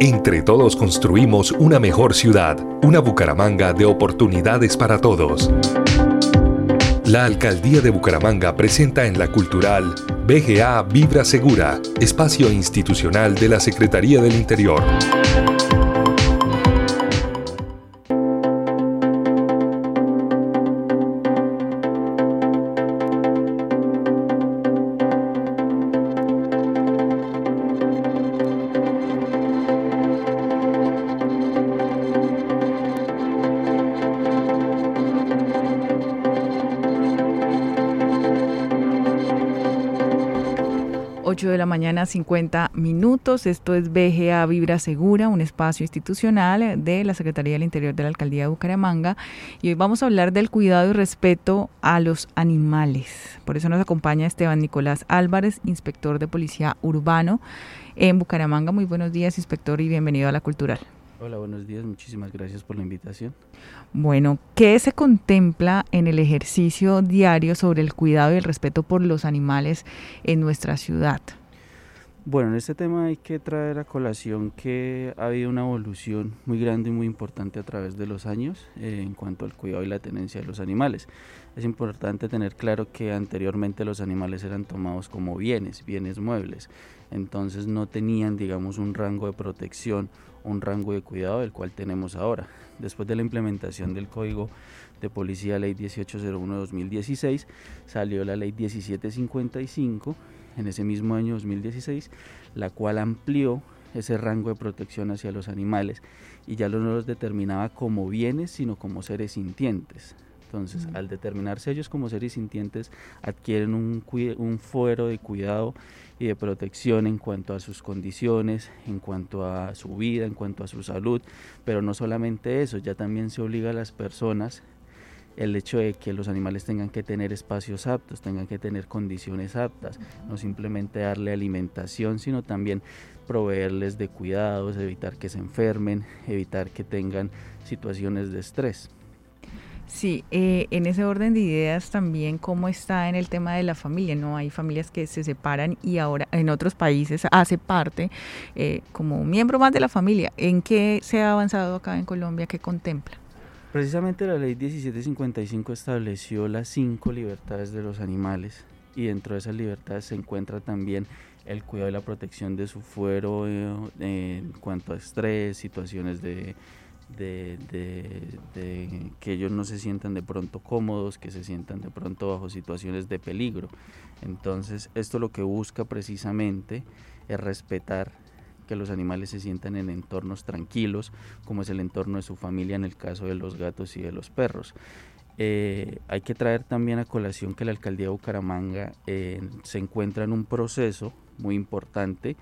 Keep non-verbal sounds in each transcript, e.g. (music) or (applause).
Entre todos construimos una mejor ciudad, una Bucaramanga de oportunidades para todos. La Alcaldía de Bucaramanga presenta en la Cultural BGA Vibra Segura, espacio institucional de la Secretaría del Interior. 8 de la mañana, 50 minutos. Esto es BGA Vibra Segura, un espacio institucional de la Secretaría del Interior de la Alcaldía de Bucaramanga. Y hoy vamos a hablar del cuidado y respeto a los animales. Por eso nos acompaña Esteban Nicolás Álvarez, inspector de Policía Urbano en Bucaramanga. Muy buenos días, inspector, y bienvenido a la Cultural. Hola, buenos días. Muchísimas gracias por la invitación. Bueno, ¿qué se contempla en el ejercicio diario sobre el cuidado y el respeto por los animales en nuestra ciudad? Bueno, en este tema hay que traer a colación que ha habido una evolución muy grande y muy importante a través de los años eh, en cuanto al cuidado y la tenencia de los animales. Es importante tener claro que anteriormente los animales eran tomados como bienes, bienes muebles, entonces no tenían, digamos, un rango de protección, un rango de cuidado del cual tenemos ahora después de la implementación del Código de Policía Ley 1801-2016, salió la Ley 1755 en ese mismo año 2016, la cual amplió ese rango de protección hacia los animales y ya no los determinaba como bienes, sino como seres sintientes. Entonces, al determinarse ellos como seres sintientes, adquieren un, un fuero de cuidado y de protección en cuanto a sus condiciones, en cuanto a su vida, en cuanto a su salud, pero no solamente eso, ya también se obliga a las personas el hecho de que los animales tengan que tener espacios aptos, tengan que tener condiciones aptas, no simplemente darle alimentación, sino también proveerles de cuidados, evitar que se enfermen, evitar que tengan situaciones de estrés. Sí, eh, en ese orden de ideas también cómo está en el tema de la familia, ¿no? Hay familias que se separan y ahora en otros países hace parte eh, como un miembro más de la familia. ¿En qué se ha avanzado acá en Colombia? ¿Qué contempla? Precisamente la ley 1755 estableció las cinco libertades de los animales y dentro de esas libertades se encuentra también el cuidado y la protección de su fuero eh, en cuanto a estrés, situaciones de de, que ellos no se sientan de pronto cómodos, que se sientan de pronto bajo situaciones de peligro. Entonces, esto lo que busca precisamente es respetar que los animales se sientan en entornos tranquilos, como es el entorno de su familia en el caso de los gatos y de los perros. Eh, hay que traer también a colación que la alcaldía de Bucaramanga eh, se encuentra en un proceso muy importante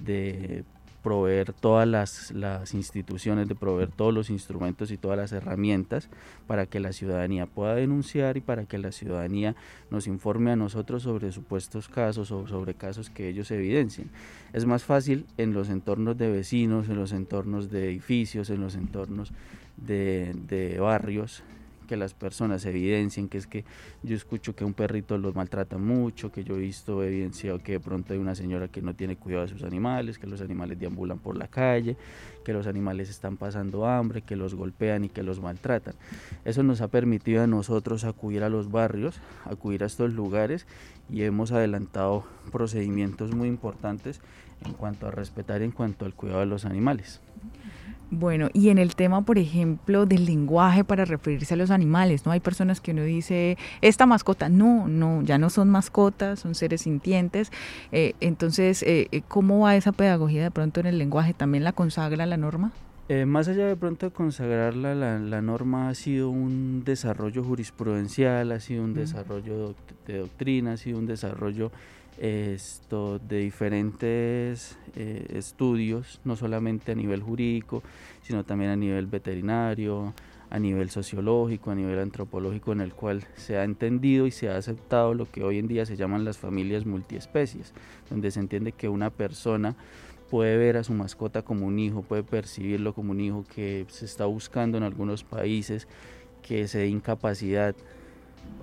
de proveer todas las, las, instituciones, de proveer todos los instrumentos y todas las herramientas para que la ciudadanía pueda denunciar y para que la ciudadanía nos informe a nosotros sobre supuestos casos o sobre casos que ellos evidencien. Es más fácil en los entornos de vecinos, en los entornos de edificios, en los entornos de, de barrios, que las personas evidencien que es que yo escucho que un perrito los maltrata mucho, que yo he visto evidenciado que de pronto hay una señora que no tiene cuidado de sus animales, que los animales deambulan por la calle, que los animales están pasando hambre, que los golpean y que los maltratan. Eso nos ha permitido a nosotros acudir a los barrios, acudir a estos lugares y hemos adelantado procedimientos muy importantes en cuanto a respetar y en cuanto al cuidado de los animales. Bueno, y en el tema, por ejemplo, del lenguaje para referirse a los animales, ¿no? Hay personas que uno dice, esta mascota, no, no, ya no son mascotas, son seres sintientes. Eh, entonces, eh, eh, ¿cómo va esa pedagogía de pronto en el lenguaje? ¿También la consagra la norma? más allá de pronto de consagrarla, la, norma ha sido un desarrollo jurisprudencial, ha sido un desarrollo de doctrina, ha sido un desarrollo esto, de diferentes eh, estudios, no solamente a nivel jurídico, sino también a nivel veterinario, a nivel sociológico, a nivel antropológico, en el cual se ha entendido y se ha aceptado lo que hoy en día se llaman las familias multiespecies, donde se entiende que una persona puede ver a su mascota como un hijo, puede percibirlo como un hijo que se está buscando en algunos países, que se dé incapacidad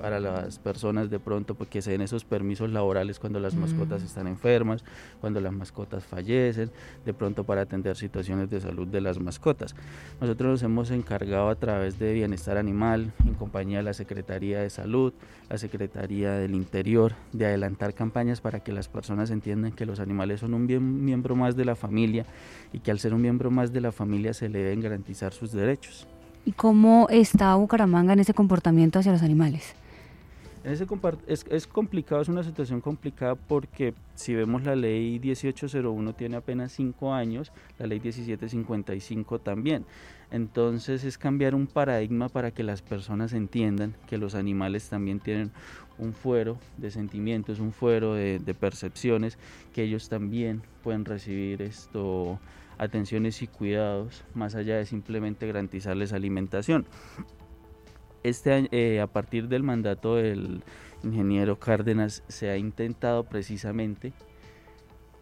para las personas de pronto porque se den esos permisos laborales cuando las mascotas mm. están enfermas, cuando las mascotas fallecen, de pronto para atender situaciones de salud de las mascotas. Nosotros nos hemos encargado a través de Bienestar Animal, en compañía de la Secretaría de Salud, la Secretaría del Interior, de adelantar campañas para que las personas entiendan que los animales son un miembro más de la familia y que al ser un miembro más de la familia se le deben garantizar sus derechos. ¿Y cómo está Bucaramanga en ese comportamiento hacia los animales? ese es, complicado, es una situación complicada porque si vemos la ley 1801 tiene apenas 5 años, la ley 1755 también. Entonces es cambiar un paradigma para que las personas entiendan que los animales también tienen un fuero de sentimientos, un fuero de, de percepciones, que ellos también pueden recibir esto atenciones y cuidados más allá de simplemente garantizarles alimentación. Este eh, a partir del mandato del ingeniero Cárdenas se ha intentado precisamente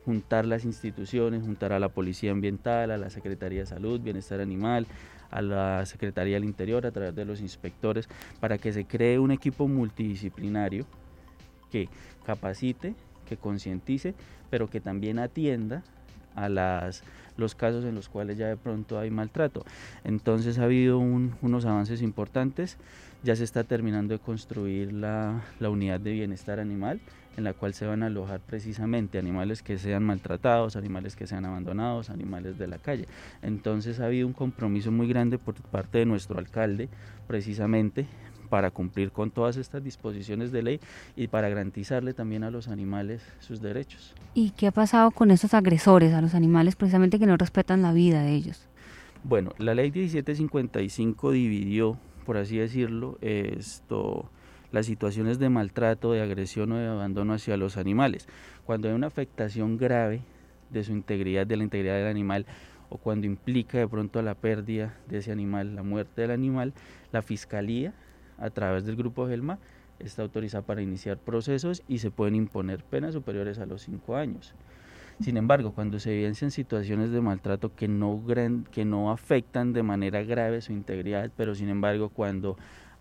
juntar las instituciones, juntar a la Policía Ambiental, a la Secretaría de Salud, Bienestar Animal, a la Secretaría del Interior a través de los inspectores, para que se cree un equipo multidisciplinario que capacite, que concientice, pero que también atienda a los casos en los cuales ya de pronto hay maltrato. Entonces ha habido unos avances importantes, ya se está terminando de construir la unidad de bienestar animal en la cual se van a alojar precisamente animales que sean maltratados, animales que sean abandonados, animales de la calle. Entonces ha habido un compromiso muy grande por parte de nuestro alcalde precisamente para cumplir con todas estas disposiciones de ley y para garantizarle también a los animales sus derechos. ¿Y qué ha pasado con estos agresores a los animales precisamente que no respetan la vida de ellos? Bueno, la ley 1755 dividió, por así decirlo, esto las situaciones de maltrato, de agresión o de abandono hacia los animales. Cuando hay una afectación grave de su integridad, de la integridad del animal, o cuando implica de pronto la pérdida de ese animal, la muerte del animal, la fiscalía a través del grupo GELMA está autorizada para iniciar procesos y se pueden imponer penas superiores a los cinco años. Sin embargo, cuando se evidencian situaciones de maltrato que no, que no afectan de manera grave su integridad, pero sin embargo cuando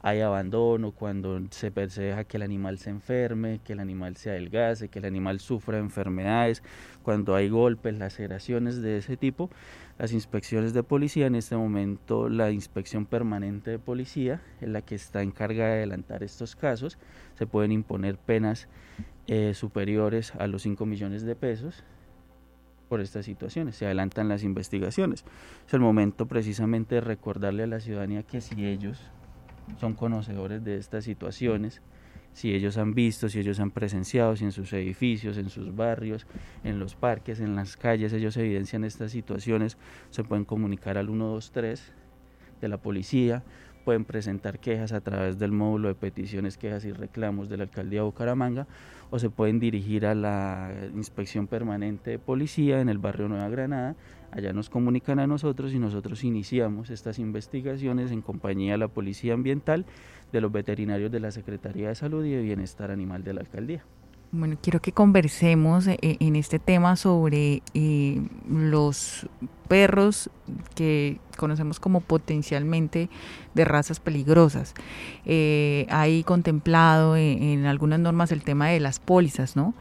hay abandono, cuando se, deja que el animal se enferme, que el animal se adelgace, que el animal sufra enfermedades, cuando hay golpes, laceraciones de ese tipo, las inspecciones de policía, en este momento la inspección permanente de policía, en la que está encargada de adelantar estos casos, se pueden imponer penas eh, superiores a los 5 millones de pesos por estas situaciones, se adelantan las investigaciones. Es el momento precisamente de recordarle a la ciudadanía que si ellos son conocedores de estas situaciones, si ellos han visto, si ellos han presenciado, si en sus edificios, en sus barrios, en los parques, en las calles, ellos evidencian estas situaciones, se pueden comunicar al 123 de la policía, pueden presentar quejas a través del módulo de peticiones, quejas y reclamos de la alcaldía de Bucaramanga o se pueden dirigir a la inspección permanente de policía en el barrio Nueva Granada Allá nos comunican a nosotros y nosotros iniciamos estas investigaciones en compañía de la Policía Ambiental, de los veterinarios de la Secretaría de Salud y de Bienestar Animal de la Alcaldía. Bueno, quiero que conversemos eh, eh, en este tema sobre eh, los perros que conocemos como potencialmente de razas peligrosas. hay contemplado en, algunas normas el tema de las pólizas, ¿no?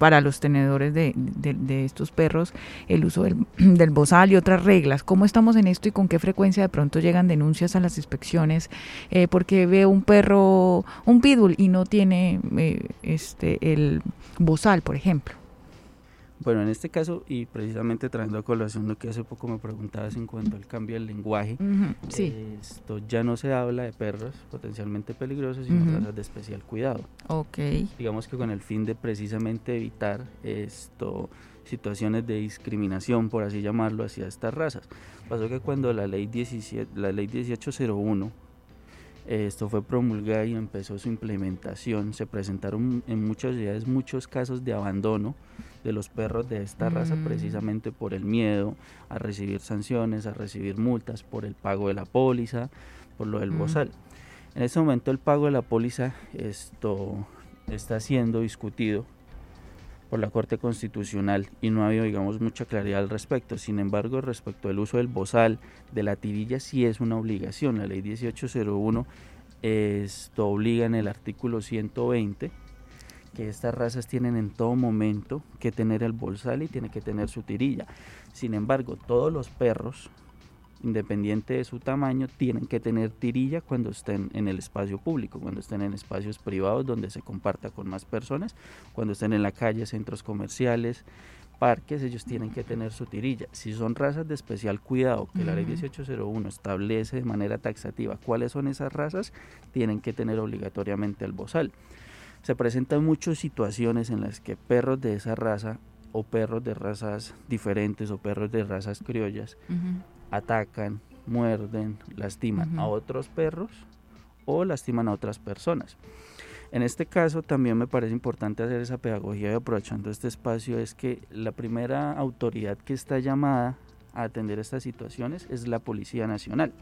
Para los tenedores de, estos perros el uso (clears throat) del, bozal y otras reglas. ¿Cómo estamos en esto y con qué frecuencia de pronto llegan denuncias a las inspecciones eh, porque veo un perro, un pitbull y no tiene eh, este el bozal, por ejemplo? Bueno, en este caso, y precisamente trayendo a colación lo que hace poco me preguntabas en cuanto al cambio del lenguaje, esto ya no se habla de perros potencialmente peligrosos, sino de razas de especial cuidado. Ok. Digamos que con el fin de precisamente evitar esto situaciones de discriminación, por así llamarlo, hacia estas razas. Pasó que cuando la ley, 17, la ley 1801 esto fue promulgada y empezó su implementación. Se presentaron en muchas ciudades muchos casos de abandono de los perros de esta raza mm. precisamente por el miedo a recibir sanciones, a recibir multas por el pago de la póliza, por lo del mm. bozal. En este momento el pago de la póliza esto está siendo discutido por la Corte Constitucional y no ha habido, digamos, mucha claridad al respecto. Sin embargo, respecto al uso del bozal, de la tirilla, sí es una obligación. La ley 1801 esto obliga en el artículo 120 que estas razas tienen en todo momento que tener el bolsal y tiene que tener su tirilla. Sin embargo, todos los perros, independiente de su tamaño, tienen que tener tirilla cuando estén en el espacio público, cuando estén en espacios privados donde se comparta con más personas, cuando estén en la calle, centros comerciales, parques, ellos tienen que tener su tirilla. Si son razas de especial cuidado, que la ley 1801 establece de manera taxativa cuáles son esas razas, tienen que tener obligatoriamente el bozal. Se presentan muchas situaciones en las que perros de esa raza o perros de razas diferentes o perros de razas criollas atacan, muerden, lastiman a otros perros o lastiman a otras personas. En este caso también me parece importante hacer esa pedagogía y aprovechando este espacio es que la primera autoridad que está llamada a atender estas situaciones es la Policía Nacional.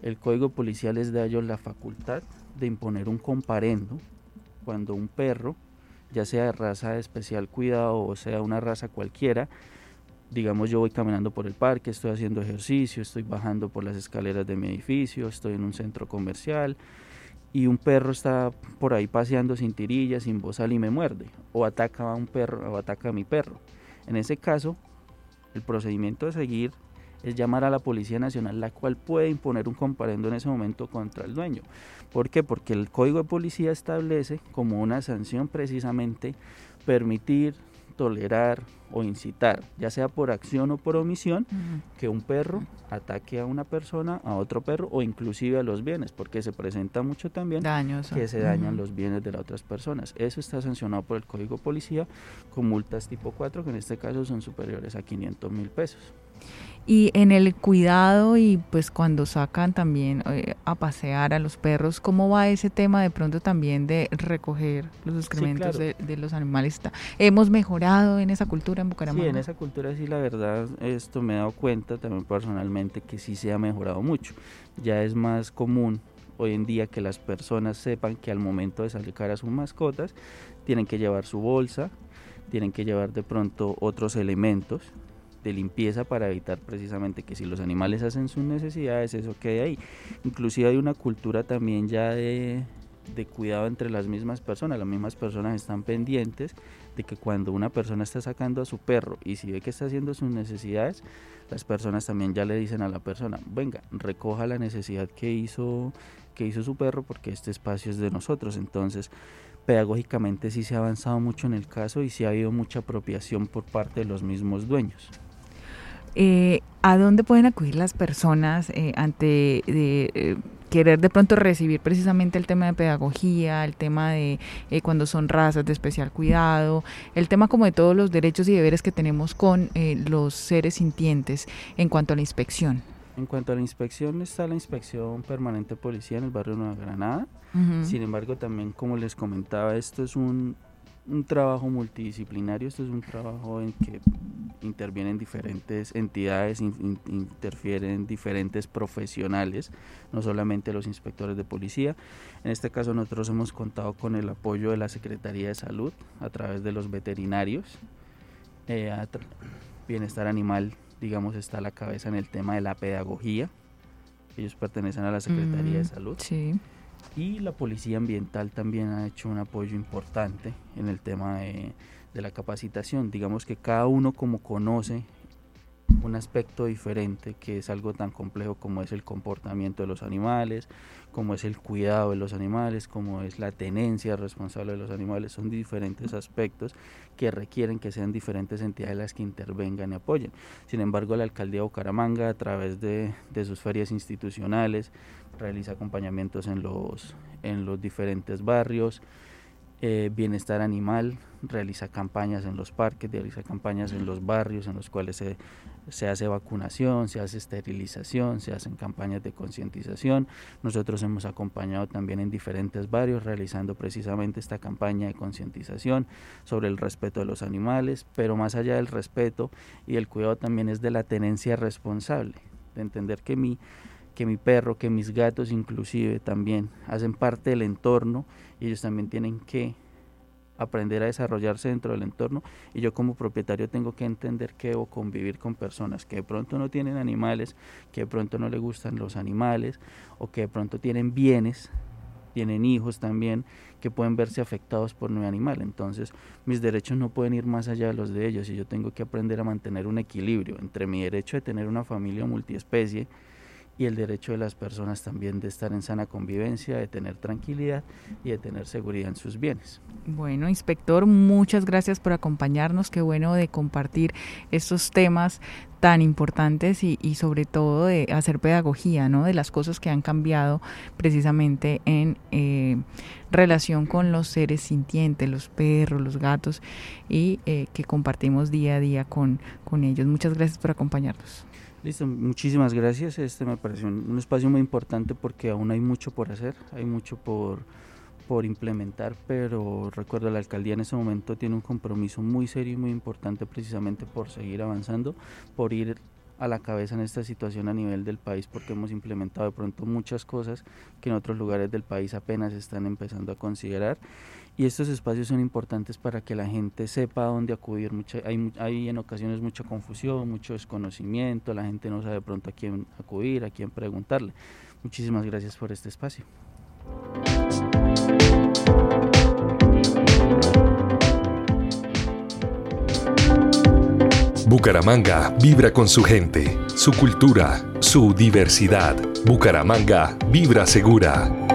El Código Policial les da a ellos la facultad de imponer un comparendo cuando un perro, ya sea de raza de especial cuidado o sea una raza cualquiera, digamos yo voy caminando por el parque, estoy haciendo ejercicio, estoy bajando por las escaleras de mi edificio, estoy en un centro comercial, y un perro está por ahí paseando sin tirilla, sin bozal y me muerde, o ataca a un perro o ataca a mi perro. En ese caso, el procedimiento de seguir es llamar a la Policía Nacional, la cual puede imponer un comparendo en ese momento contra el dueño. ¿Por qué? Porque el Código de Policía establece como una sanción precisamente permitir tolerar o incitar, ya sea por acción o por omisión, que un perro ataque a una persona, a otro perro o inclusive a los bienes, porque se presenta mucho también que se dañan los bienes de las otras personas. Eso está sancionado por el Código Policía con multas tipo 4, que en este caso son superiores a 500 mil pesos. Y en el cuidado y pues cuando sacan también eh, a pasear a los perros, ¿cómo va ese tema de pronto también de recoger los excrementos de, los animales? ¿Hemos mejorado en esa cultura en Bucaramanga? Sí, en esa cultura sí, la verdad, esto me he dado cuenta también personalmente que sí se ha mejorado mucho. Ya es más común hoy en día que las personas sepan que al momento de sacar a sus mascotas tienen que llevar su bolsa, tienen que llevar de pronto otros elementos de limpieza para evitar precisamente que si los animales hacen sus necesidades, eso quede ahí. Inclusive hay una cultura también ya de, de cuidado entre las mismas personas. Las mismas personas están pendientes de que cuando una persona está sacando a su perro y si ve que está haciendo sus necesidades, las personas también ya le dicen a la persona, venga, recoja la necesidad que hizo, que hizo su perro porque este espacio es de nosotros. Entonces, pedagógicamente sí se ha avanzado mucho en el caso y sí ha habido mucha apropiación por parte de los mismos dueños. Eh, ¿A dónde pueden acudir las personas eh, ante de, eh, querer de pronto recibir precisamente el tema de pedagogía, el tema de cuando son razas de especial cuidado, el tema como de todos los derechos y deberes que tenemos con los seres sintientes en cuanto a la inspección? En cuanto a la inspección, está la inspección permanente policía en el barrio Nueva Granada. Sin embargo, también como les comentaba, esto es un, un trabajo multidisciplinario, esto es un trabajo en que intervienen diferentes entidades, interfieren diferentes profesionales, no solamente los inspectores de policía. En este caso nosotros hemos contado con el apoyo de la Secretaría de Salud a través de los veterinarios. Eh, bienestar animal, digamos, está a la cabeza en el tema de la pedagogía. Ellos pertenecen a la Secretaría de mm, Salud. Sí y la Policía Ambiental también ha hecho un apoyo importante en el tema de, la capacitación. Digamos que cada uno como conoce un aspecto diferente que es algo tan complejo como es el comportamiento de los animales, como es el cuidado de los animales, como es la tenencia responsable de los animales, son diferentes aspectos que requieren que sean diferentes entidades las que intervengan y apoyen. Sin embargo, la alcaldía de Bucaramanga a través de, sus ferias institucionales realiza acompañamientos en los, en los diferentes barrios, eh, bienestar animal, realiza campañas en los parques, realiza campañas en los barrios en los cuales se, se hace vacunación, se hace esterilización, se hacen campañas de concientización. Nosotros hemos acompañado también en diferentes barrios realizando precisamente esta campaña de concientización sobre el respeto de los animales, pero más allá del respeto y el cuidado también es de la tenencia responsable, de entender que mi que mi perro, que mis gatos inclusive también hacen parte del entorno y ellos también tienen que aprender a desarrollarse dentro del entorno y yo como propietario tengo que entender que debo convivir con personas que de pronto no tienen animales, que de pronto no le gustan los animales o que de pronto tienen bienes, tienen hijos también que pueden verse afectados por mi animal. Entonces mis derechos no pueden ir más allá de los de ellos y yo tengo que aprender a mantener un equilibrio entre mi derecho de tener una familia multiespecie y el derecho de las personas también de estar en sana convivencia, de tener tranquilidad y de tener seguridad en sus bienes. Bueno, inspector, muchas gracias por acompañarnos. Qué bueno de compartir estos temas tan importantes y, sobre todo de hacer pedagogía, ¿no? De las cosas que han cambiado precisamente en eh, relación con los seres sintientes, los perros, los gatos y eh, que compartimos día a día con, con ellos. Muchas gracias por acompañarnos. Listo, muchísimas gracias. Este me pareció un, espacio muy importante porque aún hay mucho por hacer, hay mucho por, por implementar, pero recuerdo la alcaldía en ese momento tiene un compromiso muy serio y muy importante precisamente por seguir avanzando, por ir a la cabeza en esta situación a nivel del país porque hemos implementado de pronto muchas cosas que en otros lugares del país apenas están empezando a considerar y estos espacios son importantes para que la gente sepa dónde acudir. hay, hay en ocasiones mucha confusión, mucho desconocimiento, la gente no sabe pronto a quién acudir, a quién preguntarle. Muchísimas gracias por este espacio. Bucaramanga vibra con su gente, su cultura, su diversidad. Bucaramanga vibra segura.